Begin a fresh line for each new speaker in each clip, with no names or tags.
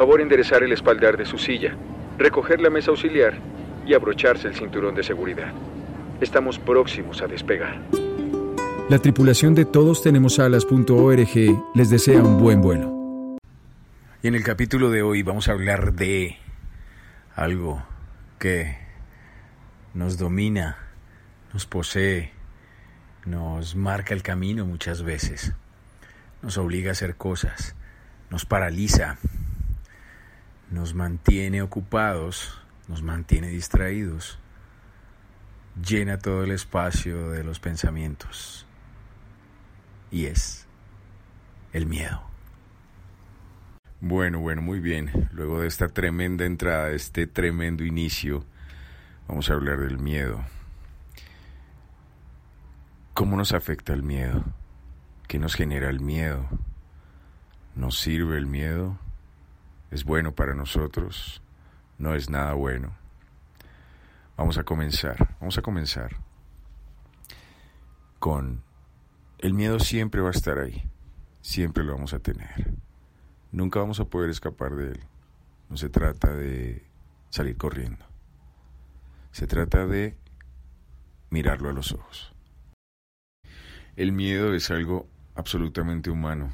Favor enderezar el espaldar de su silla, recoger la mesa auxiliar y abrocharse el cinturón de seguridad. Estamos próximos a despegar.
La tripulación de Todos Tenemos Alas.org les desea un buen vuelo.
Y en el capítulo de hoy vamos a hablar de algo que nos domina, nos posee, nos marca el camino muchas veces, nos obliga a hacer cosas, nos paraliza, nos mantiene ocupados, nos mantiene distraídos, llena todo el espacio de los pensamientos y es el miedo. Bueno, bueno, muy bien. Luego de esta tremenda entrada, este tremendo inicio, vamos a hablar del miedo. ¿Cómo nos afecta el miedo? ¿Qué nos genera el miedo? ¿Nos sirve el miedo? ¿Es bueno para nosotros? ¿No es nada bueno? Vamos a comenzar, vamos a comenzar con el miedo siempre va a estar ahí, siempre lo vamos a tener. Nunca vamos a poder escapar de él. No se trata de salir corriendo. Se trata de mirarlo a los ojos. El miedo es algo absolutamente humano,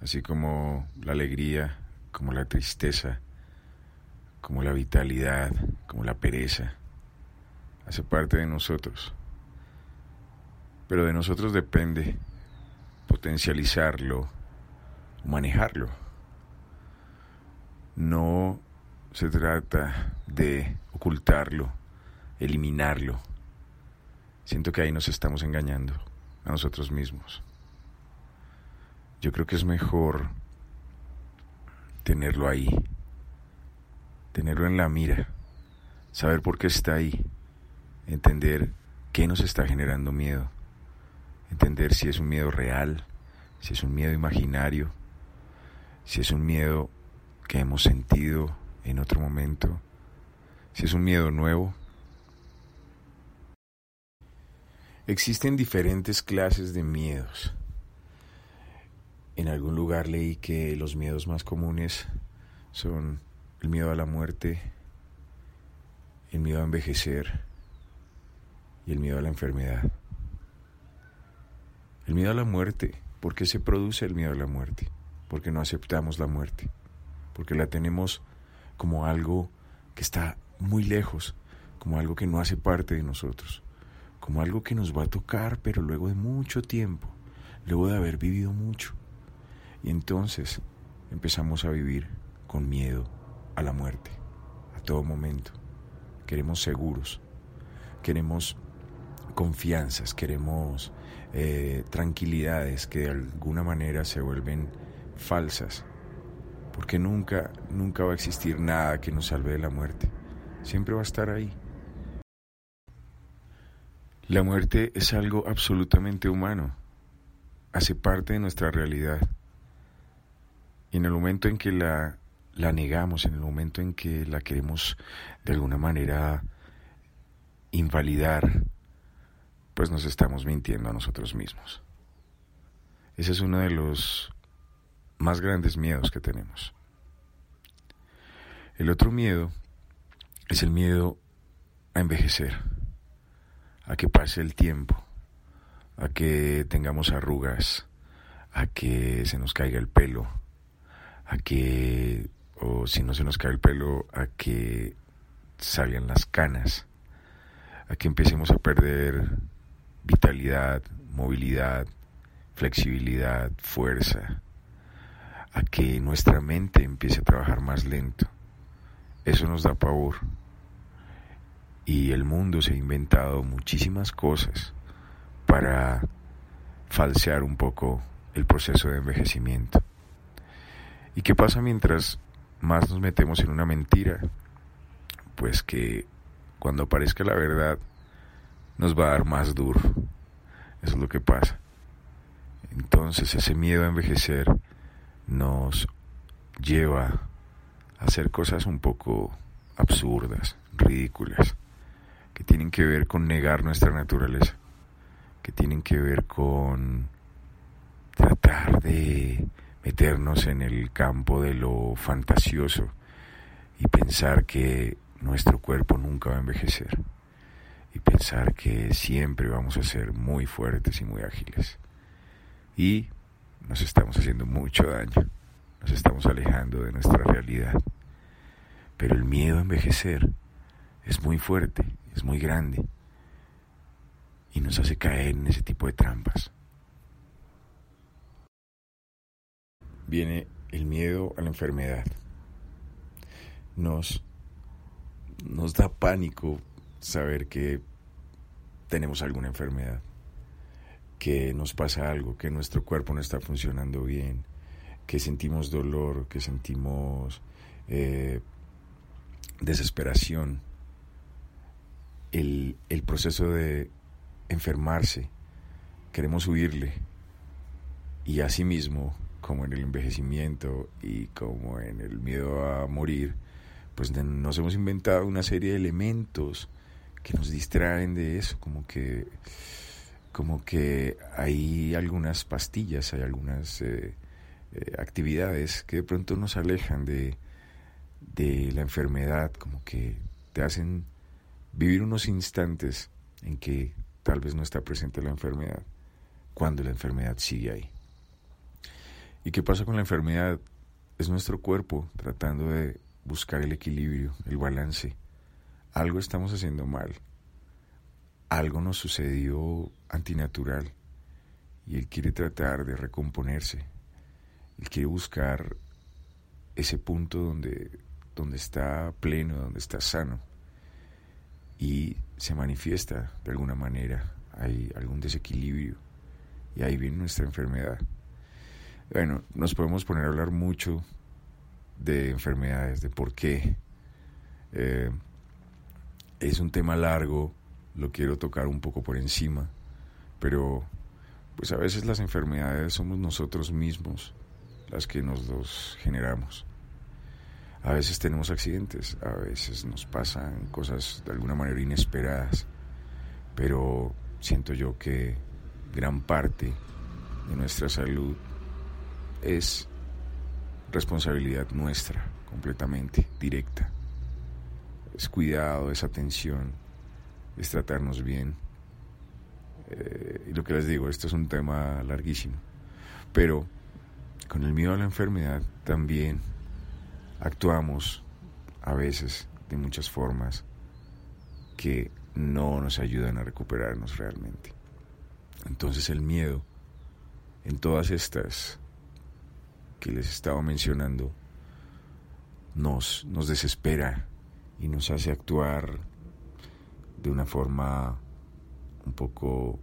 así como la alegría, como la tristeza, como la vitalidad, como la pereza. Hace parte de nosotros. Pero de nosotros depende potencializarlo o manejarlo. No se trata de ocultarlo, eliminarlo. Siento que ahí nos estamos engañando a nosotros mismos. Yo creo que es mejor tenerlo ahí, tenerlo en la mira, saber por qué está ahí, entender qué nos está generando miedo, entender si es un miedo real, si es un miedo imaginario, si es un miedo que hemos sentido en otro momento, si es un miedo nuevo. Existen diferentes clases de miedos. En algún lugar leí que los miedos más comunes son el miedo a la muerte, el miedo a envejecer y el miedo a la enfermedad. El miedo a la muerte, ¿por qué se produce el miedo a la muerte? Porque no aceptamos la muerte, porque la tenemos como algo que está muy lejos, como algo que no hace parte de nosotros, como algo que nos va a tocar, pero luego de mucho tiempo, luego de haber vivido mucho. Y entonces empezamos a vivir con miedo a la muerte, a todo momento. Queremos seguros, queremos confianzas, queremos eh, tranquilidades que de alguna manera se vuelven falsas, porque nunca, nunca va a existir nada que nos salve de la muerte, siempre va a estar ahí. La muerte es algo absolutamente humano, hace parte de nuestra realidad. Y en el momento en que la, la negamos, en el momento en que la queremos de alguna manera invalidar, pues nos estamos mintiendo a nosotros mismos. Ese es uno de los más grandes miedos que tenemos. El otro miedo es el miedo a envejecer, a que pase el tiempo, a que tengamos arrugas, a que se nos caiga el pelo, a que, o si no se nos cae el pelo, a que salgan las canas, a que empecemos a perder vitalidad, movilidad, flexibilidad, fuerza, a que nuestra mente empiece a trabajar más lento. Eso nos da pavor. Y el mundo se ha inventado muchísimas cosas para falsear un poco el proceso de envejecimiento. ¿Y qué pasa mientras más nos metemos en una mentira? Pues que cuando aparezca la verdad nos va a dar más duro. Eso es lo que pasa. Entonces ese miedo a envejecer nos lleva a hacer cosas un poco absurdas, ridículas, que tienen que ver con negar nuestra naturaleza, que tienen que ver con tratar de meternos en el campo de lo fantasioso y pensar que nuestro cuerpo nunca va a envejecer y pensar que siempre vamos a ser muy fuertes y muy ágiles. Y nos estamos haciendo mucho daño, nos estamos alejando de nuestra realidad. Pero el miedo a envejecer es muy fuerte, es muy grande y nos hace caer en ese tipo de trampas. Viene el miedo a la enfermedad. Nos, nos da pánico saber que tenemos alguna enfermedad, que nos pasa algo, que nuestro cuerpo no está funcionando bien, que sentimos dolor, que sentimos eh, desesperación. El, el proceso de enfermarse, queremos huirle y asimismo, como en el envejecimiento y como en el miedo a morir, pues nos hemos inventado una serie de elementos que nos distraen de eso, como que como que hay algunas pastillas, hay algunas eh, eh, actividades que de pronto nos alejan de, de la enfermedad, como que te hacen vivir unos instantes en que tal vez no está presente la enfermedad, cuando la enfermedad sigue ahí. ¿Y qué pasa con la enfermedad? Es nuestro cuerpo tratando de buscar el equilibrio, el balance. Algo estamos haciendo mal. Algo nos sucedió antinatural y él quiere tratar de recomponerse. Él quiere buscar ese punto donde, donde está pleno, donde está sano y se manifiesta de alguna manera, hay algún desequilibrio y ahí viene nuestra enfermedad. Bueno, nos podemos poner a hablar mucho de enfermedades, de por qué. Eh, es un tema largo, lo quiero tocar un poco por encima, pero pues a veces las enfermedades somos nosotros mismos las que nos los generamos. A veces tenemos accidentes, a veces nos pasan cosas de alguna manera inesperadas, pero siento yo que gran parte de nuestra salud es responsabilidad nuestra, completamente, directa. Es cuidado, es atención, es tratarnos bien. Eh, y lo que les digo, esto es un tema larguísimo. Pero con el miedo a la enfermedad también actuamos a veces de muchas formas que no nos ayudan a recuperarnos realmente. Entonces el miedo en todas estas que les estaba mencionando nos, nos desespera y nos hace actuar de una forma un poco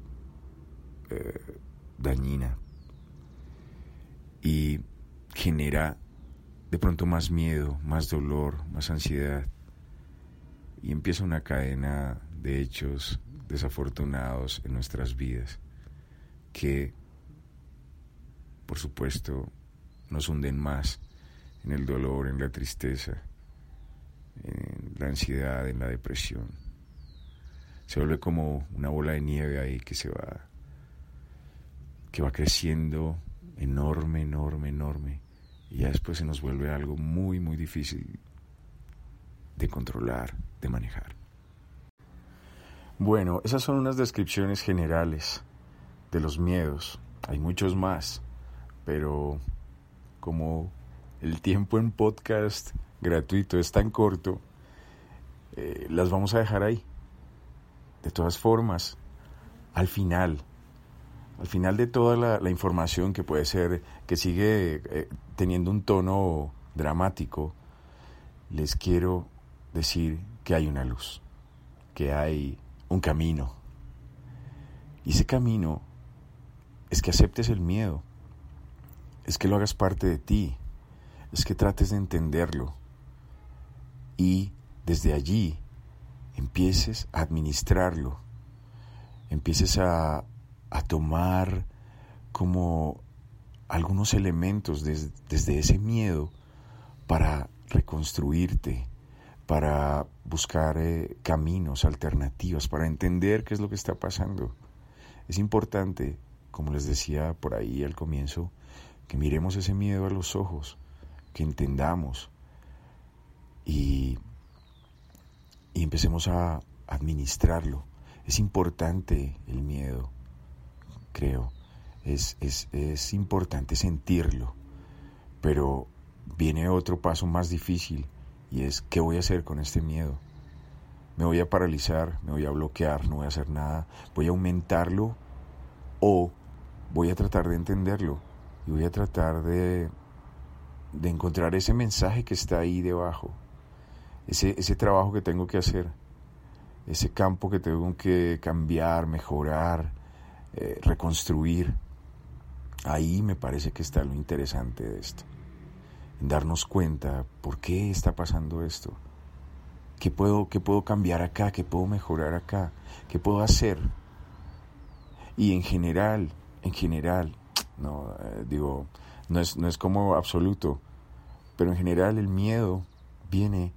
eh, dañina y genera de pronto más miedo, más dolor, más ansiedad. Y empieza una cadena de hechos desafortunados en nuestras vidas que, por supuesto, nos hunden más en el dolor, en la tristeza, en la ansiedad, en la depresión. Se vuelve como una bola de nieve ahí que se va que va creciendo enorme, enorme, enorme y ya después se nos vuelve algo muy, muy difícil de controlar, de manejar. Bueno, esas son unas descripciones generales de los miedos. Hay muchos más, pero como el tiempo en podcast gratuito es tan corto, eh, las vamos a dejar ahí. De todas formas, al final, al final de toda la, información que puede ser, que sigue eh, teniendo un tono dramático, les quiero decir que hay una luz, que hay un camino. Y ese camino es que aceptes el miedo, es que lo hagas parte de ti, es que trates de entenderlo y desde allí empieces a administrarlo, empieces a, a tomar como algunos elementos desde ese miedo para reconstruirte, para buscar eh, caminos, alternativas, para entender qué es lo que está pasando. Es importante, como les decía por ahí al comienzo, que miremos ese miedo a los ojos, que entendamos y, y empecemos a administrarlo. Es importante el miedo, creo. Es, es, es importante sentirlo. Pero viene otro paso más difícil y es ¿qué voy a hacer con este miedo? Me voy a paralizar, me voy a bloquear, no voy a hacer nada, voy a aumentarlo o voy a tratar de entenderlo y voy a tratar de, de encontrar ese mensaje que está ahí debajo, ese, ese trabajo que tengo que hacer, ese campo que tengo que cambiar, mejorar, eh, reconstruir. Ahí me parece que está lo interesante de esto. Darnos cuenta por qué está pasando esto. ¿Qué puedo, qué puedo cambiar acá? ¿Qué puedo mejorar acá? ¿Qué puedo hacer? Y en general, en general, no, eh, digo, no es, no es como absoluto, pero en general el miedo viene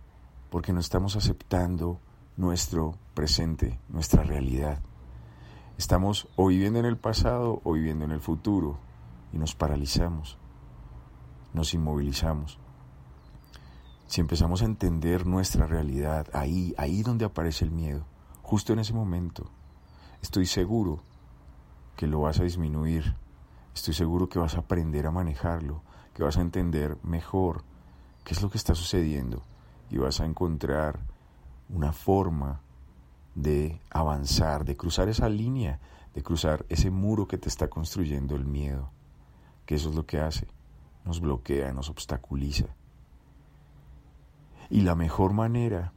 porque no estamos aceptando nuestro presente, nuestra realidad. Estamos o viviendo en el pasado o viviendo en el futuro y nos paralizamos, nos inmovilizamos. Si empezamos a entender nuestra realidad, ahí, ahí donde aparece el miedo, justo en ese momento, estoy seguro que lo vas a disminuir, estoy seguro que vas a aprender a manejarlo, que vas a entender mejor qué es lo que está sucediendo y vas a encontrar una forma de avanzar, de cruzar esa línea, de cruzar ese muro que te está construyendo el miedo, que eso es lo que hace, nos bloquea, nos obstaculiza. Y la mejor manera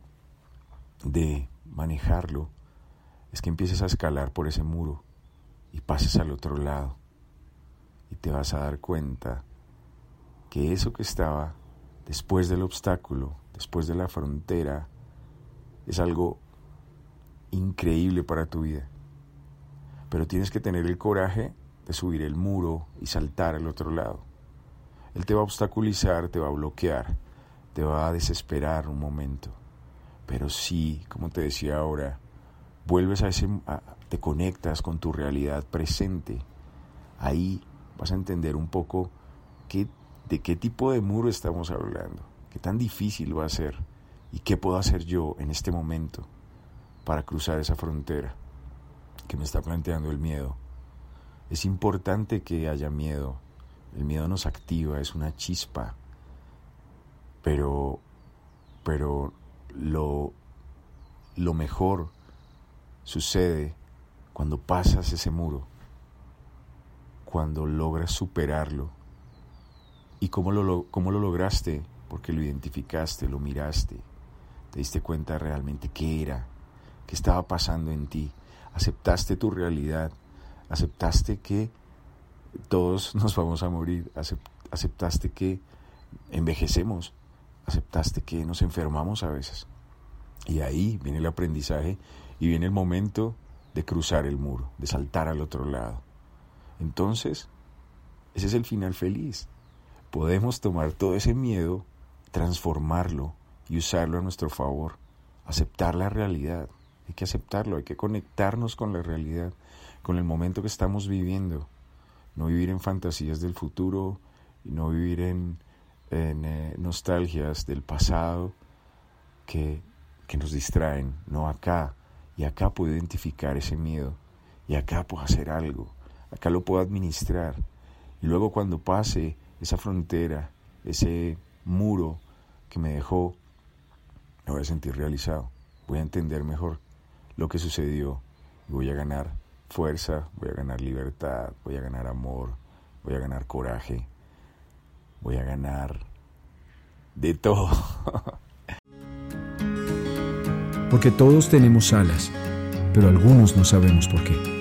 de manejarlo es que empieces a escalar por ese muro y pases al otro lado y te vas a dar cuenta que eso que estaba después del obstáculo, después de la frontera, es algo increíble para tu vida. Pero tienes que tener el coraje de subir el muro y saltar al otro lado. Él te va a obstaculizar, te va a bloquear, te va a desesperar un momento. Pero sí, como te decía ahora, vuelves a ese, te conectas con tu realidad presente. Ahí vas a entender un poco qué, de qué tipo de muro estamos hablando, qué tan difícil va a ser y qué puedo hacer yo en este momento para cruzar esa frontera que me está planteando el miedo. Es importante que haya miedo. El miedo nos activa, es una chispa. Pero, pero lo, lo mejor sucede cuando pasas ese muro, cuando logras superarlo. ¿Y cómo lo, cómo lo lograste? Porque lo identificaste, lo miraste, te diste cuenta realmente qué era, qué estaba pasando en ti. Aceptaste tu realidad, aceptaste que todos nos vamos a morir, aceptaste que envejecemos, aceptaste que nos enfermamos a veces. Y ahí viene el aprendizaje y viene el momento de cruzar el muro, de saltar al otro lado. Entonces, ese es el final feliz. Podemos tomar todo ese miedo, transformarlo y usarlo a nuestro favor, aceptar la realidad, hay que aceptarlo, hay que conectarnos con la realidad, con el momento que estamos viviendo. No vivir en fantasías del futuro y no vivir en, eh, nostalgias del pasado que, que nos distraen. No acá. Y acá puedo identificar ese miedo. Y acá puedo hacer algo. Acá lo puedo administrar. Y luego cuando pase esa frontera, ese muro que me dejó, me voy a sentir realizado. Voy a entender mejor lo que sucedió. Voy a ganar fuerza, voy a ganar libertad, voy a ganar amor, voy a ganar coraje, voy a ganar de todo.
Porque todos tenemos alas, pero algunos no sabemos por qué.